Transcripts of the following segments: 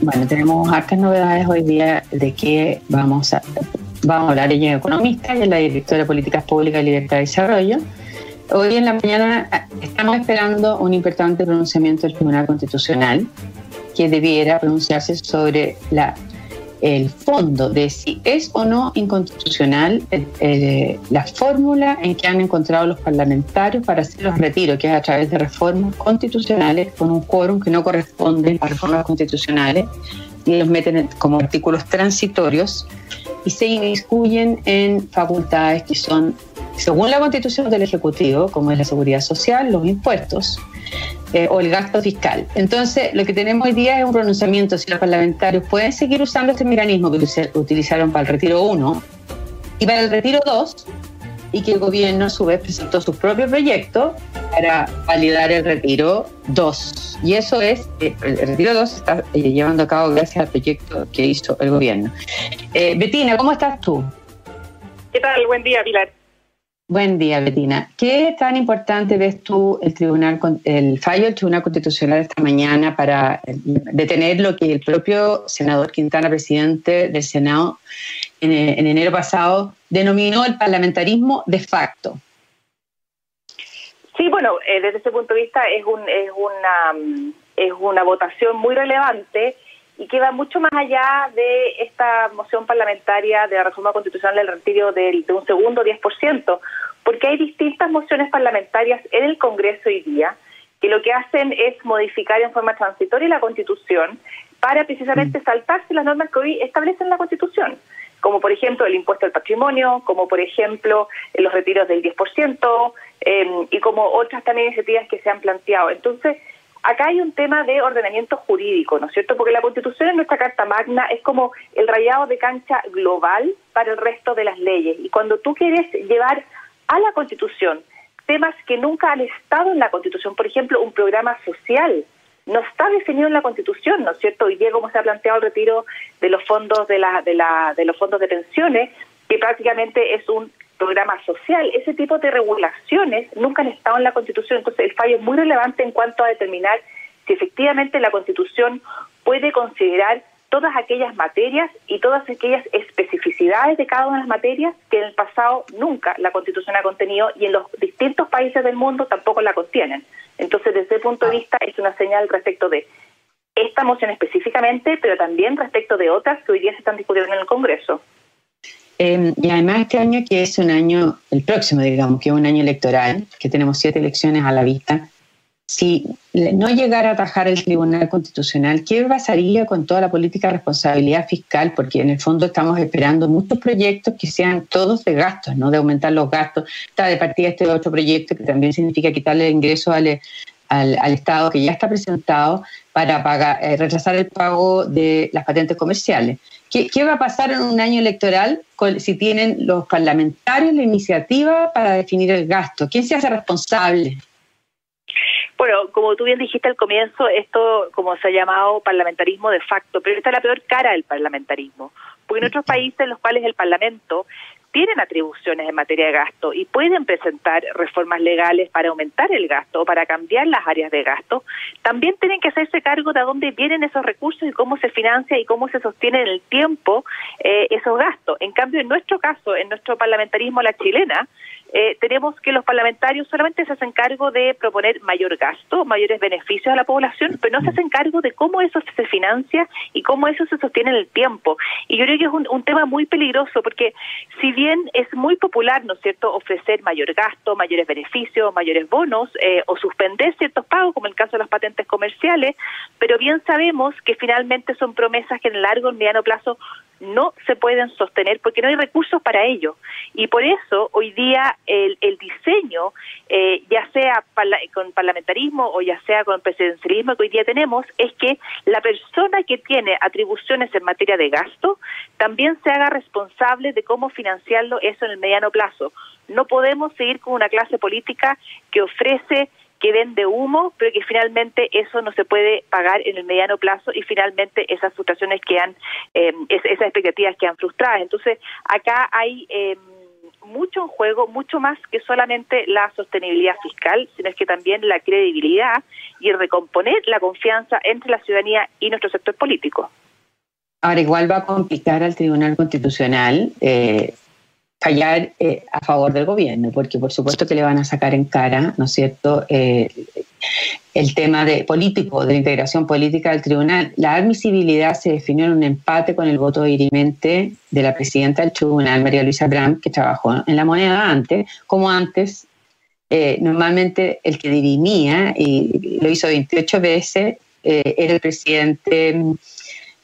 bueno, tenemos hartas novedades hoy día de que vamos a, vamos a hablar. Ella es economista, ella es la directora de Políticas Públicas y Libertad de Desarrollo. Hoy en la mañana eh, estamos esperando un importante pronunciamiento del Tribunal Constitucional que debiera pronunciarse sobre la el fondo de si es o no inconstitucional eh, eh, la fórmula en que han encontrado los parlamentarios para hacer los retiros, que es a través de reformas constitucionales con un quórum que no corresponde a reformas constitucionales y los meten como artículos transitorios y se inmiscuyen en facultades que son, según la constitución del Ejecutivo, como es la seguridad social, los impuestos, eh, o el gasto fiscal. Entonces, lo que tenemos hoy día es un pronunciamiento si los parlamentarios pueden seguir usando este mecanismo que utilizaron para el retiro 1 y para el retiro 2, y que el gobierno a su vez presentó su propio proyecto para validar el retiro 2. Y eso es, eh, el retiro 2 se está eh, llevando a cabo gracias al proyecto que hizo el gobierno. Betina, ¿cómo estás tú? ¿Qué tal? Buen día, Pilar. Buen día, Betina. ¿Qué tan importante ves tú el tribunal, el fallo del Tribunal Constitucional esta mañana para eh, detener lo que el propio senador Quintana, presidente del Senado, en, enero pasado, denominó el parlamentarismo de facto? Sí, bueno, eh, desde ese punto de vista es, un, es, una, mm, es una votación muy relevante y que va mucho más allá de esta moción parlamentaria de la reforma constitucional del retiro de un segundo 10%, porque hay distintas mociones parlamentarias en el Congreso hoy día que lo que hacen es modificar en forma transitoria la Constitución para precisamente mm. saltarse las normas que hoy establecen la Constitución, como por ejemplo el impuesto al patrimonio, como por ejemplo los retiros del 10%, eh, y como otras también iniciativas que se han planteado. Entonces, acá hay un tema de ordenamiento jurídico, ¿no es cierto? Porque la Constitución en nuestra Carta Magna es como el rayado de cancha global para el resto de las leyes. Y cuando tú quieres llevar a la Constitución temas que nunca han estado en la Constitución, por ejemplo, un programa social, no está definido en la Constitución, ¿no es cierto? Hoy día como se ha planteado el retiro de los fondos de la, de la de los fondos de pensiones, que prácticamente es un programa social. Ese tipo de regulaciones nunca han estado en la Constitución, entonces el fallo es muy relevante en cuanto a determinar si efectivamente la Constitución puede considerar todas aquellas materias y todas aquellas especificidades de cada una de las materias que en el pasado nunca la Constitución ha contenido y en los distintos países del mundo tampoco la contienen. Entonces, desde ese punto de vista, es una señal respecto de esta moción específicamente, pero también respecto de otras que hoy día se están discutiendo en el Congreso. Em, y además este año que es un año, el próximo digamos, que es un año electoral, que tenemos siete elecciones a la vista, si no llegara a atajar el Tribunal Constitucional, ¿qué pasaría con toda la política de responsabilidad fiscal? Porque en el fondo estamos esperando muchos proyectos que sean todos de gastos, ¿no? De aumentar los gastos. Está de partida este otro proyecto que también significa quitarle el ingreso al, al, Estado que ya está presentado para pagar, eh, retrasar el pago de las patentes comerciales. ¿Qué, va a pasar en un año electoral si tienen los parlamentarios la iniciativa para definir el gasto? ¿Quién se hace responsable? Bueno, como tú bien dijiste al comienzo, esto como se ha llamado parlamentarismo de facto, pero esta es la peor cara del parlamentarismo, porque en otros países en los cuales el Parlamento tienen atribuciones en materia de gasto y pueden presentar reformas legales para aumentar el gasto o para cambiar las áreas de gasto, también tienen que hacerse cargo de dónde vienen esos recursos y cómo se financia y cómo se sostiene en el tiempo eh, esos gastos. En cambio, en nuestro caso, en nuestro parlamentarismo la chilena, eh, tenemos que los parlamentarios solamente se hacen cargo de proponer mayor gasto, mayores beneficios a la población, pero no se hacen cargo de cómo eso se financia y cómo eso se sostiene en el tiempo. Y yo creo que es un, tema muy peligroso porque si bien es muy popular, ¿no es cierto?, ofrecer mayor gasto, mayores beneficios, mayores bonos eh, o suspender ciertos pagos, como el caso de las patentes comerciales, pero bien sabemos que finalmente son promesas que en el largo y mediano plazo no se pueden sostener porque no hay recursos para ello. Y por eso hoy día el, el diseño, eh, ya sea con parlamentarismo o ya sea con presidencialismo que hoy día tenemos, es que la persona que tiene atribuciones en materia de gasto también se haga responsable de cómo financiarlo eso en el mediano plazo. No podemos seguir con una clase política que ofrece que vende humo, pero que finalmente eso no se puede pagar en el mediano plazo y finalmente esas frustraciones quedan, eh, esas expectativas quedan frustradas. Entonces, acá hay eh, mucho en juego, mucho más que solamente la sostenibilidad fiscal, sino es que también la credibilidad y recomponer la confianza entre la ciudadanía y nuestro sector político. Ahora, igual va a complicar al Tribunal Constitucional eh, fallar eh, a favor del gobierno, porque por supuesto que le van a sacar en cara, ¿no es cierto?, eh, el tema de político, de la integración política del tribunal. La admisibilidad se definió en un empate con el voto dirimente de la presidenta del tribunal, María Luisa Bram, que trabajó en la moneda antes, como antes. Eh, normalmente el que dirimía, y lo hizo 28 veces, era el presidente,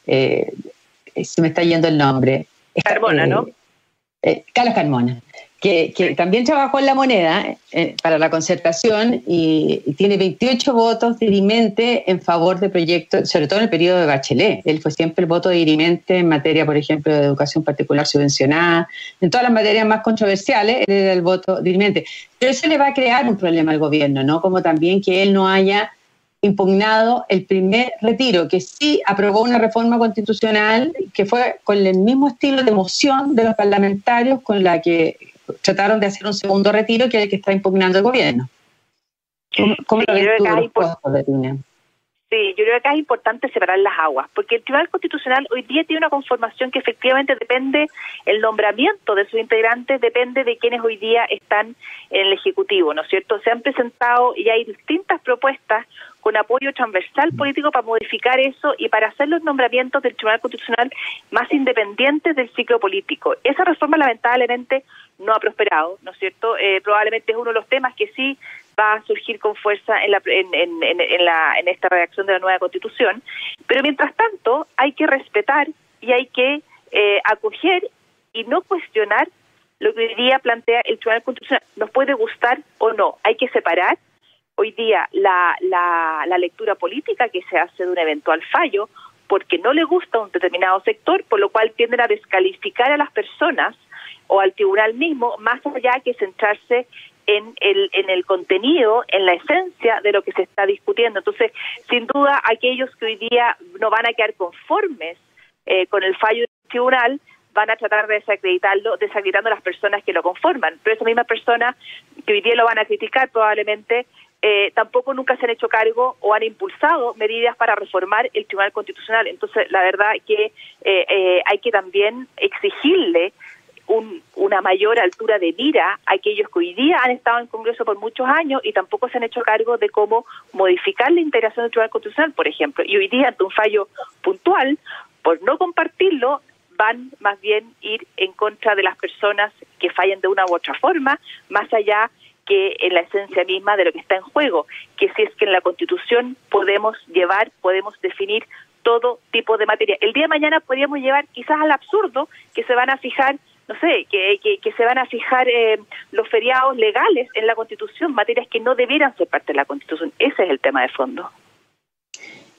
se me está yendo el nombre. Carmona, ¿no? Eh, Carlos Carmona, que, también trabajó en la moneda eh, para la concertación y, tiene 28 votos dirimente en favor de proyectos, sobre todo en el periodo de Bachelet. Él fue siempre el voto dirimente en materia, por ejemplo, de educación particular subvencionada, en todas las materias más controversiales, él era el voto dirimente. Pero eso le va a crear un problema al gobierno, ¿no? Como también que él no haya impugnado el primer retiro, que sí aprobó una reforma constitucional que fue con el mismo estilo de moción de los parlamentarios con la que trataron de hacer un segundo retiro, que es el que está impugnando el gobierno. ¿Cómo, lo ves tú, Sí, yo creo que acá es importante separar las aguas, porque el Tribunal Constitucional hoy día tiene una conformación que efectivamente depende, el nombramiento de sus integrantes depende de quienes hoy día están en el Ejecutivo, ¿no es cierto? Se han presentado y hay distintas propuestas con apoyo transversal político para modificar eso y para hacer los nombramientos del Tribunal Constitucional más independientes del ciclo político. Esa reforma lamentablemente no ha prosperado, ¿no es cierto? Eh, probablemente es uno de los temas que sí va a surgir con fuerza en, la, en, la, en esta redacción de la nueva constitución. Pero mientras tanto, hay que respetar y hay que eh, acoger y no cuestionar lo que hoy día plantea el Tribunal Constitucional. Nos puede gustar o no, hay que separar hoy día la, la, la lectura política que se hace de un eventual fallo porque no le gusta un determinado sector, por lo cual tienden a descalificar a las personas o al tribunal mismo, más allá que centrarse en el, en el contenido, en la esencia de lo que se está discutiendo. Entonces, sin duda, aquellos que hoy día no van a quedar conformes eh, con el fallo del tribunal van a tratar de desacreditarlo, desacreditando a las personas que lo conforman. Pero esas mismas personas que hoy día lo van a criticar probablemente eh, tampoco nunca se han hecho cargo o han impulsado medidas para reformar el Tribunal Constitucional. Entonces, la verdad que eh, hay que también exigirle una mayor altura de mira a aquellos que hoy día han estado en Congreso por muchos años y tampoco se han hecho cargo de cómo modificar la integración del Tribunal Constitucional, por ejemplo. Y hoy día, ante un fallo puntual, por no compartirlo, van más bien ir en contra de las personas que fallan de una u otra forma, más allá que en la esencia misma de lo que está en juego, que si es que en la Constitución podemos llevar, podemos definir todo tipo de materia. El día de mañana podríamos llevar quizás al absurdo que se van a fijar no sé, que, que, se van a fijar eh, los feriados legales en la Constitución, materias que no debieran ser parte de la Constitución. Ese es el tema de fondo.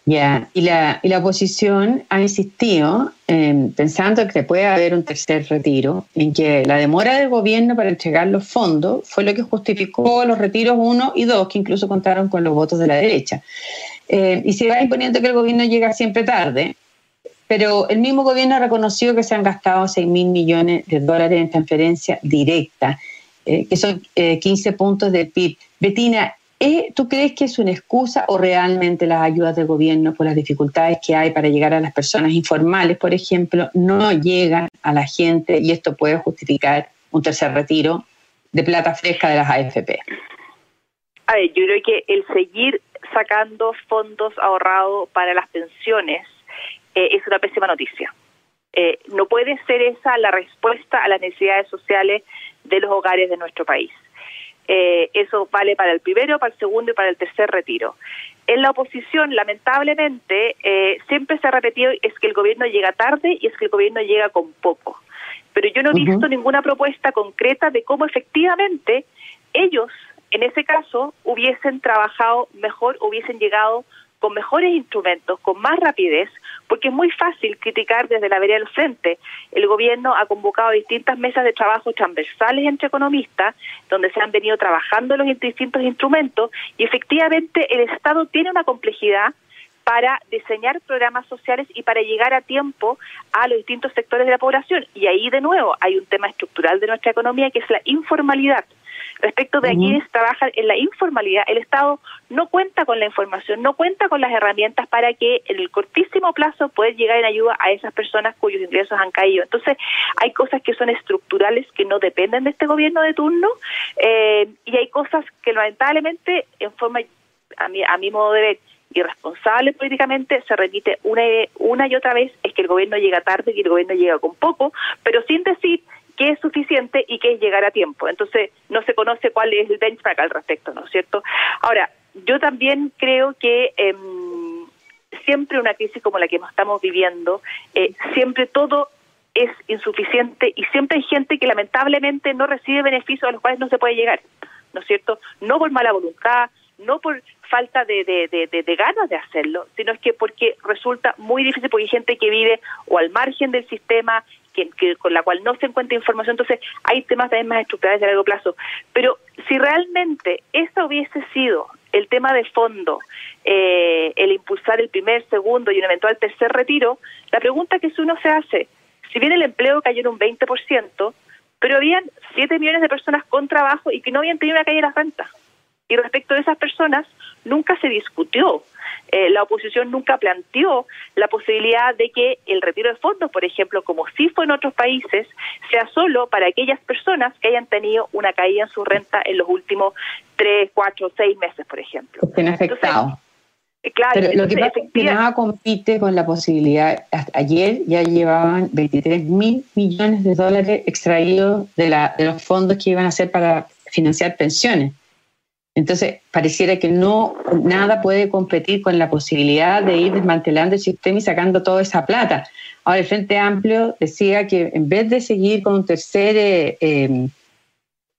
Ya, y, la, y la oposición ha insistido, pensando que puede haber un tercer retiro, en que la demora del gobierno para entregar los fondos fue lo que justificó los retiros 1 y 2, que incluso contaron con los votos de la derecha. Eh, y se va imponiendo que el gobierno llega siempre tarde, pero el mismo gobierno ha reconocido que se han gastado 6 mil millones de dólares en transferencia directa, eh, que son 15 eh, puntos del PIB. Betina, ¿eh, ¿tú crees que es una excusa o realmente las ayudas del gobierno por las dificultades que hay para llegar a las personas informales, por ejemplo, no llegan a la gente y esto puede justificar un tercer retiro de plata fresca de las AFP? A ver, yo creo que el seguir sacando fondos ahorrados para las pensiones eh, es una pésima noticia. Eh, no puede ser esa la respuesta a las necesidades sociales de los hogares de nuestro país. Eh, eso vale para el primero, para el segundo y para el tercer retiro. En la oposición, lamentablemente, siempre se ha repetido es que el gobierno llega tarde y es que el gobierno llega con poco. Pero yo no he visto ninguna propuesta concreta de cómo efectivamente ellos, en ese caso, hubiesen trabajado mejor, hubiesen llegado con mejores instrumentos, con más rapidez, porque es muy fácil criticar desde la vereda del frente. El gobierno ha convocado distintas mesas de trabajo transversales entre economistas, donde se han venido trabajando los distintos instrumentos, y efectivamente el Estado tiene una complejidad para diseñar programas sociales y para llegar a tiempo a los distintos sectores de la población. Y ahí de nuevo hay un tema estructural de nuestra economía que es la informalidad. Respecto de quienes trabajan en la informalidad, el Estado no cuenta con la información, no cuenta con las herramientas para que en el cortísimo plazo pueda llegar en ayuda a esas personas cuyos ingresos han caído. Entonces, hay cosas que son estructurales que no dependen de este gobierno de turno eh, y hay cosas que lamentablemente en forma, a mi, a mi modo de ver, irresponsable políticamente, se repite una, una y otra vez, es que el gobierno llega tarde, y el gobierno llega con poco, pero sin decir qué es suficiente y qué es llegar a tiempo. Entonces, no se conoce cuál es el benchmark al respecto, ¿no es cierto? Ahora, yo también creo que em, siempre una crisis como la que estamos viviendo, eh, siempre todo es insuficiente y siempre hay gente que lamentablemente no recibe beneficios a los cuales no se puede llegar, ¿no es cierto? No por mala voluntad, no por falta de, de, ganas de hacerlo, sino es que porque resulta muy difícil porque hay gente que vive o al margen del sistema, que, con la cual no se encuentra información, entonces hay temas también más estructurales de largo plazo. Pero si realmente eso hubiese sido el tema de fondo, eh, el impulsar el primer, segundo y un eventual tercer retiro, la pregunta que uno se hace, si bien el empleo cayó en un 20%, pero habían 7 millones de personas con trabajo y que no habían tenido una caída de las rentas. Y respecto de esas personas, nunca se discutió eh, la oposición nunca planteó la posibilidad de que el retiro de fondos, por ejemplo, como sí fue en otros países, sea solo para aquellas personas que hayan tenido una caída en su renta en los últimos tres, cuatro, seis meses, por ejemplo. Que afectado. Eh, claro, Pero lo que pasa es que nada compite con la posibilidad. ayer ya llevaban 23 mil millones de dólares extraídos de, la, de los fondos que iban a hacer para financiar pensiones. Entonces, pareciera que no nada puede competir con la posibilidad de ir desmantelando el sistema y sacando toda esa plata. Ahora, el Frente Amplio decía que en vez de seguir con un tercer eh, em,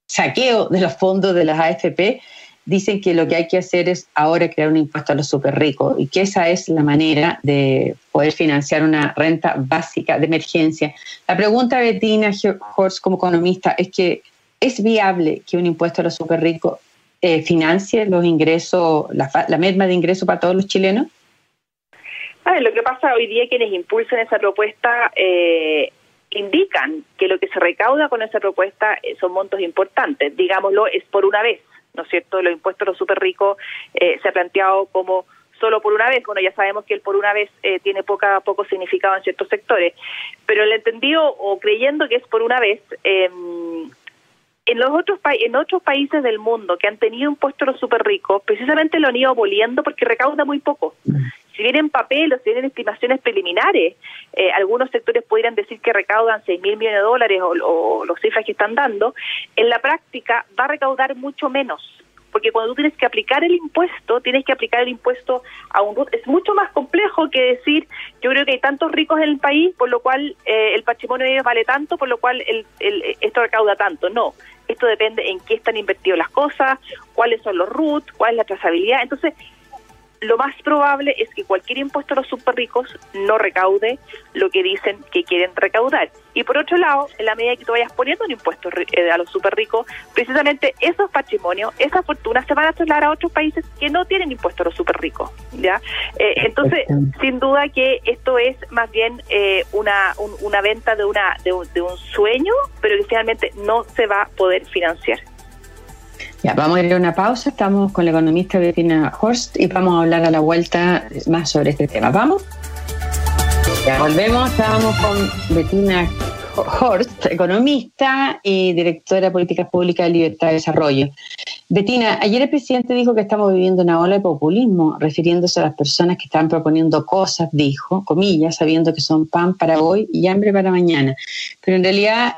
saqueo de los fondos de las AFP, dicen que lo que hay que hacer es ahora crear un impuesto a los súper ricos y que esa es la manera de poder financiar una renta básica de emergencia. La pregunta, Bettina Horst, como economista, es que ¿es viable que un impuesto a los súper ricos eh, los ingresos, la, la merma de ingresos para todos los chilenos? lo que pasa hoy día, quienes impulsan esa propuesta eh, indican que lo que se recauda con esa propuesta eh, son montos importantes. Digámoslo, es por una vez, ¿no es cierto? Los impuestos a los súper ricos eh, se ha planteado como solo por una vez. Bueno, ya sabemos que el por una vez eh, tiene poca, poco significado en ciertos sectores, pero el entendido o creyendo que es por una vez, eh, en los otros en otros países del mundo que han tenido impuestos súper ricos, precisamente lo han ido aboliendo porque recauda muy poco. Si bien en papel o si bien en estimaciones preliminares, eh, algunos sectores podrían decir que recaudan 6 mil millones de dólares o, o los cifras que están dando, en la práctica va a recaudar mucho menos porque cuando tú tienes que aplicar el impuesto, tienes que aplicar el impuesto a un... Es mucho más complejo que decir, yo creo que hay tantos ricos en el país, por lo cual eh, el patrimonio de ellos vale tanto, por lo cual el, esto recauda tanto. No, esto depende en qué están invertidas las cosas, cuáles son los RUT, cuál es la trazabilidad. Entonces, lo más probable es que cualquier impuesto a los super ricos no recaude lo que dicen que quieren recaudar. Y por otro lado, en la medida que tú vayas poniendo un impuesto eh, a los super ricos, precisamente esos patrimonios, esas fortunas se van a trasladar a otros países que no tienen impuesto a los super ricos. ¿ya? Eh, entonces, sin duda que esto es más bien eh, una, una venta de, una, de un sueño, pero que finalmente no se va a poder financiar. Ya, vamos a ir a una pausa. Estamos con la economista Bettina Horst y vamos a hablar a la vuelta más sobre este tema. ¿Vamos? Ya volvemos. Estábamos con Bettina Horst, economista y directora de Políticas Públicas de Libertad de Desarrollo. Betina, ayer el presidente dijo que estamos viviendo una ola de populismo, refiriéndose a las personas que están proponiendo cosas, dijo, comillas, sabiendo que son pan para hoy y hambre para mañana. Pero en realidad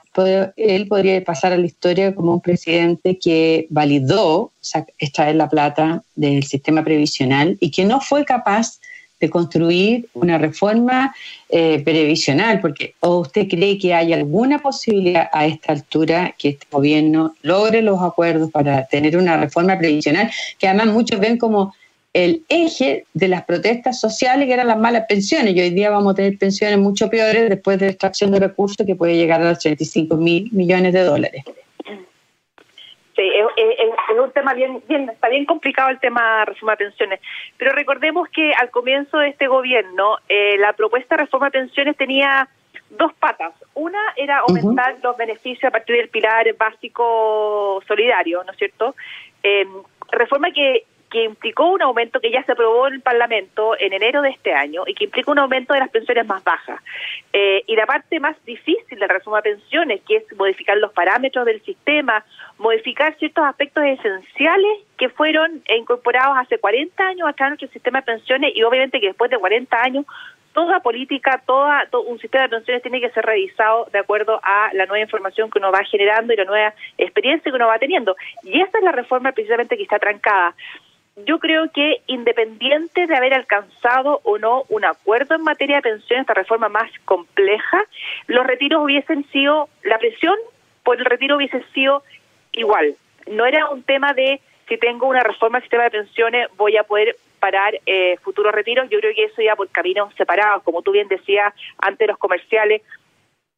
él podría pasar a la historia como un presidente que validó extraer la plata del sistema previsional y que no fue capaz de construir una reforma eh, previsional, porque ¿o usted cree que hay alguna posibilidad a esta altura que este gobierno logre los acuerdos para tener una reforma previsional, que además muchos ven como el eje de las protestas sociales, que eran las malas pensiones, y hoy día vamos a tener pensiones mucho peores después de la extracción de recursos que puede llegar a los 35 mil millones de dólares. Sí, es, un tema bien, bien, está bien complicado el tema de reforma de pensiones. Pero recordemos que al comienzo de este gobierno, eh, la propuesta de reforma de pensiones tenía dos patas. Una era aumentar los beneficios a partir del pilar básico solidario, ¿no es cierto? Eh, reforma que que implicó un aumento que ya se aprobó en el Parlamento en enero de este año y que implica un aumento de las pensiones más bajas. Eh, y la parte más difícil de la reforma de pensiones, que es modificar los parámetros del sistema, modificar ciertos aspectos esenciales que fueron incorporados hace 40 años acá en nuestro sistema de pensiones y obviamente que después de 40 años toda política, toda, todo un sistema de pensiones tiene que ser revisado de acuerdo a la nueva información que uno va generando y la nueva experiencia que uno va teniendo. Y esa es la reforma precisamente que está trancada yo creo que independiente de haber alcanzado o no un acuerdo en materia de pensión, esta reforma más compleja, los retiros hubiesen sido, la presión por el retiro hubiese sido igual. No era un tema de si tengo una reforma al sistema de pensiones voy a poder parar eh, futuros retiros. Yo creo que eso ya por caminos separados, como tú bien decías antes los comerciales,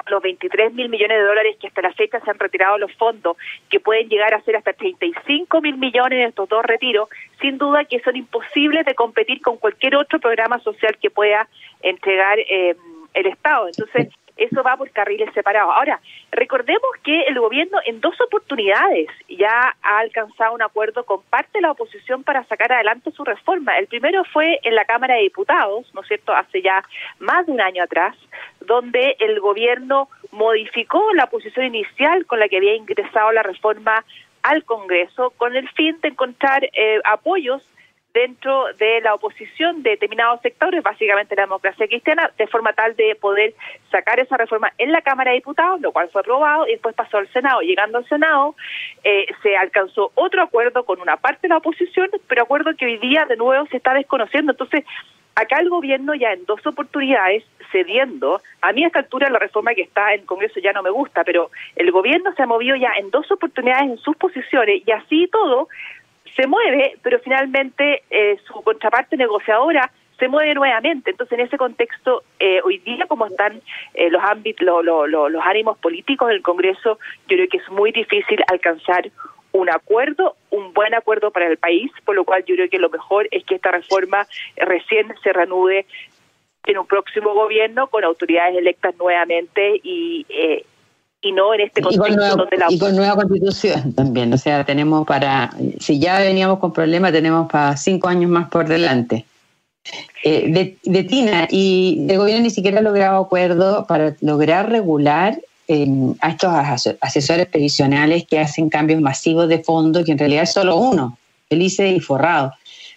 los 23 mil millones de dólares que hasta la fecha se han retirado los fondos, que pueden llegar a ser hasta 35 mil millones en estos dos retiros, sin duda que son imposibles de competir con cualquier otro programa social que pueda entregar eh, el Estado. Entonces, eso va por carriles separados. Ahora, recordemos que el gobierno en dos oportunidades ya ha alcanzado un acuerdo con parte de la oposición para sacar adelante su reforma. El primero fue en la Cámara de Diputados, ¿no es cierto?, hace ya más de un año atrás, donde el gobierno modificó la posición inicial con la que había ingresado la reforma al Congreso con el fin de encontrar eh, apoyos dentro de la oposición de determinados sectores, básicamente la democracia cristiana, de forma tal de poder sacar esa reforma en la Cámara de Diputados, lo cual fue aprobado y después pasó al Senado. Llegando al Senado, eh, se alcanzó otro acuerdo con una parte de la oposición, pero acuerdo que hoy día de nuevo se está desconociendo. Entonces, acá el gobierno ya en dos oportunidades cediendo, a mí a esta altura la reforma que está en Congreso ya no me gusta, pero el gobierno se ha movido ya en dos oportunidades en sus posiciones y así todo se mueve, pero finalmente eh, su contraparte negociadora se mueve nuevamente. Entonces, en ese contexto, eh, hoy día, como están eh, los ámbitos, los ánimos políticos del Congreso, yo creo que es muy difícil alcanzar un acuerdo, un buen acuerdo para el país, por lo cual yo creo que lo mejor es que esta reforma recién se reanude en un próximo gobierno con autoridades electas nuevamente y eh, y no en este contexto y donde la... Y con nueva constitución también, o sea, tenemos para, si ya veníamos con problemas, tenemos para cinco años más por delante. Eh, de, Tina, y el gobierno ni siquiera ha logrado acuerdo para lograr regular a estos asesores previsionales que hacen cambios masivos de fondo, que en realidad es solo uno, felice y forrado.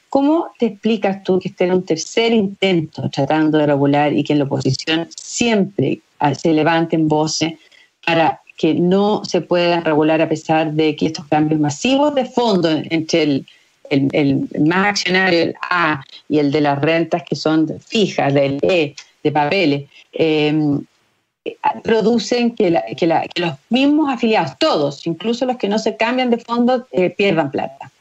¿Cómo te explicas tú que esté en un tercer intento tratando de regular y que en la oposición siempre se levanten voces para que no se puedan regular a pesar de que estos cambios masivos de fondo entre el, el, más accionario, el A, y el de las rentas que son fijas, del E, de papeles, em, producen que, los mismos afiliados, todos, incluso los que no se cambian de fondo, eh, pierdan plata.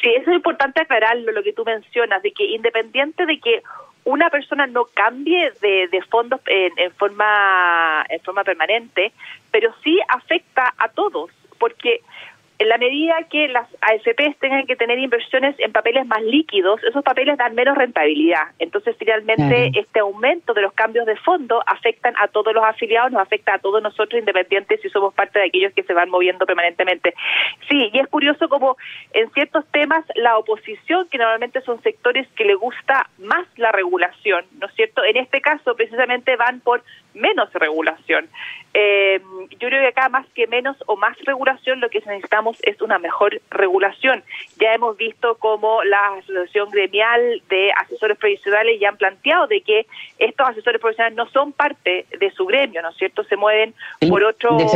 Sí, eso es importante aclararlo, lo que tú mencionas, de que independiente de que una persona no cambie de, de fondos en, en, forma en forma permanente, pero sí afecta a todos, porque en la medida que las AFPs tengan que tener inversiones en papeles más líquidos, esos papeles dan menos rentabilidad. Entonces, finalmente, este aumento de los cambios de fondo afectan a todos los afiliados, nos afecta a todos nosotros, independientes si somos parte de aquellos que se van moviendo permanentemente. Sí, y es curioso como en ciertos temas la oposición, que normalmente son sectores que le gusta más la regulación, ¿no es cierto? En este caso, precisamente van por menos regulación. Eh, yo creo que acá más que menos o más regulación lo que necesitamos es una mejor regulación. Ya hemos visto cómo la Asociación Gremial de Asesores Provisionales ya han planteado de que estos asesores profesionales no son parte de su gremio, ¿no es cierto? Se mueven por otro... De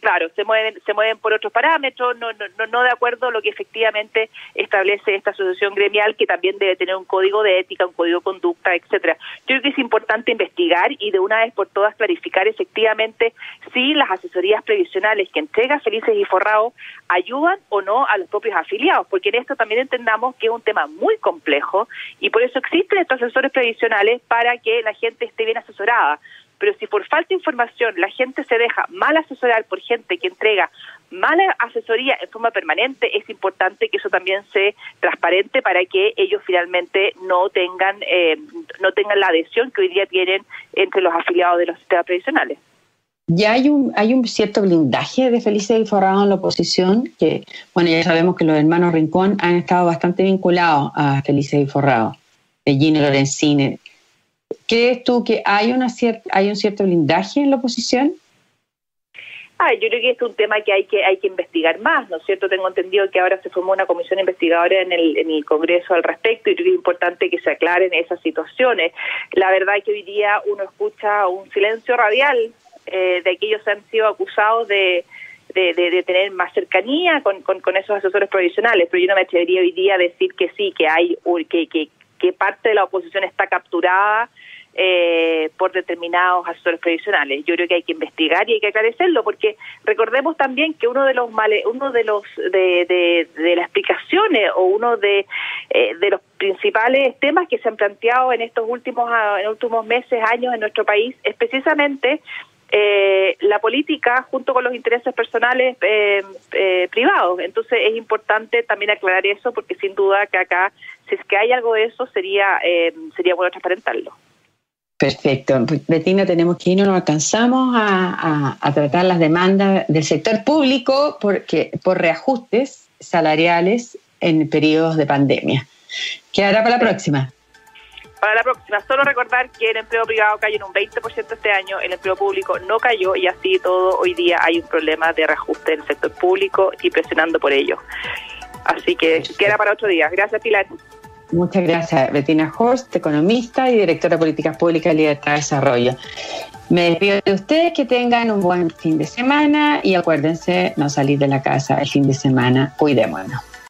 Claro, se mueven, se mueven por otros parámetros, no, no, no de acuerdo a lo que efectivamente establece esta asociación gremial, que también debe tener un código de ética, un código de conducta, etcétera. Yo creo que es importante investigar y de una vez por todas clarificar efectivamente si las asesorías previsionales que entrega Felices y Forrado ayudan o no a los propios afiliados, porque en esto también entendamos que es un tema muy complejo y por eso existen estos asesores previsionales para que la gente esté bien asesorada pero si por falta de información la gente se deja mal asesorar por gente que entrega mala asesoría en forma permanente, es importante que eso también sea transparente para que ellos finalmente no tengan eh, no tengan la adhesión que hoy día tienen entre los afiliados de los sistemas tradicionales. Ya hay un, hay un cierto blindaje de Felicia y Forrado en la oposición, que, bueno, ya sabemos que los hermanos Rincón han estado bastante vinculados a Felicia y Forrado, de Gino Lorenzini. ¿Crees tú que hay, una hay un cierto blindaje en la oposición? Ah, yo creo que es un tema que hay que hay que investigar más, ¿no es cierto? Tengo entendido que ahora se formó una comisión investigadora en el, en el Congreso al respecto y creo que es importante que se aclaren esas situaciones. La verdad es que hoy día uno escucha un silencio radial eh, de aquellos que han sido acusados de, de, tener más cercanía con, con, esos asesores provisionales, pero yo no me atrevería hoy día a decir que sí, que hay que, que, que parte de la oposición está capturada eh, por determinados asesores provisionales. Yo creo que hay que investigar y hay que aclarecerlo, porque recordemos también que uno de los male, uno de los de, de, las explicaciones o uno de, eh, de los principales temas que se han planteado en estos últimos en últimos meses, años en nuestro país es precisamente eh, la política junto con los intereses personales eh, eh, privados. Entonces es importante también aclarar eso porque sin duda que acá, si es que hay algo de eso, sería, sería bueno transparentarlo. Perfecto. Betina, tenemos que ir, no alcanzamos a, a, tratar las demandas del sector público porque, por reajustes salariales en periodos de pandemia. Quedará para la próxima. Para la próxima, solo recordar que el empleo privado cayó en un 20% este año, el empleo público no cayó y así todo hoy día hay un problema de reajuste en el sector público y presionando por ello. Así que queda para otro día. Gracias, Pilar. Muchas gracias, Bettina Horst, economista y directora de Políticas Públicas y Libertad de Desarrollo. Me despido de ustedes, que tengan un buen fin de semana y acuérdense no salir de la casa el fin de semana. Cuidémonos.